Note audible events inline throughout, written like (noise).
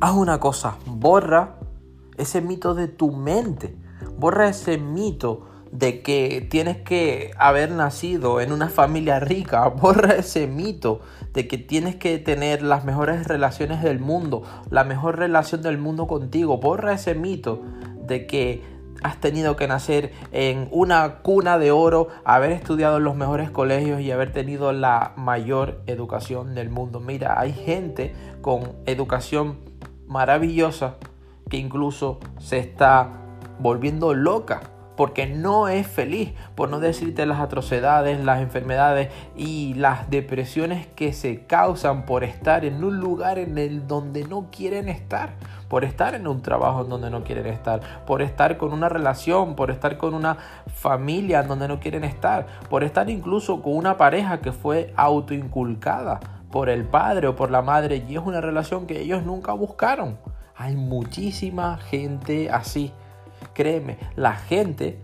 haz una cosa, borra ese mito de tu mente, borra ese mito de que tienes que haber nacido en una familia rica, (laughs) borra ese mito de que tienes que tener las mejores relaciones del mundo, la mejor relación del mundo contigo, borra ese mito de que has tenido que nacer en una cuna de oro, haber estudiado en los mejores colegios y haber tenido la mayor educación del mundo. Mira, hay gente con educación maravillosa que incluso se está volviendo loca porque no es feliz, por no decirte las atrocidades, las enfermedades y las depresiones que se causan por estar en un lugar en el donde no quieren estar, por estar en un trabajo en donde no quieren estar, por estar con una relación, por estar con una familia en donde no quieren estar, por estar incluso con una pareja que fue autoinculcada por el padre o por la madre y es una relación que ellos nunca buscaron. Hay muchísima gente así. Créeme, la gente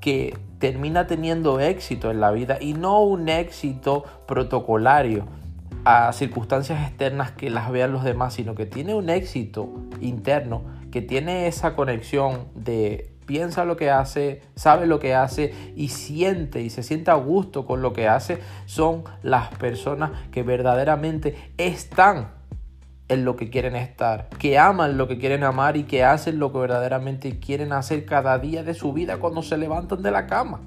que termina teniendo éxito en la vida y no un éxito protocolario a circunstancias externas que las vean los demás, sino que tiene un éxito interno, que tiene esa conexión de piensa lo que hace, sabe lo que hace y siente y se siente a gusto con lo que hace, son las personas que verdaderamente están en lo que quieren estar, que aman lo que quieren amar y que hacen lo que verdaderamente quieren hacer cada día de su vida cuando se levantan de la cama.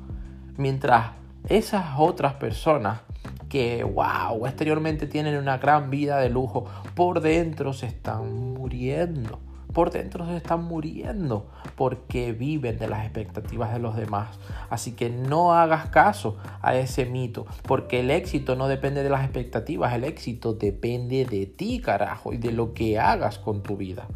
Mientras esas otras personas que, wow, exteriormente tienen una gran vida de lujo, por dentro se están muriendo por dentro se están muriendo porque viven de las expectativas de los demás. Así que no hagas caso a ese mito, porque el éxito no depende de las expectativas, el éxito depende de ti, carajo, y de lo que hagas con tu vida.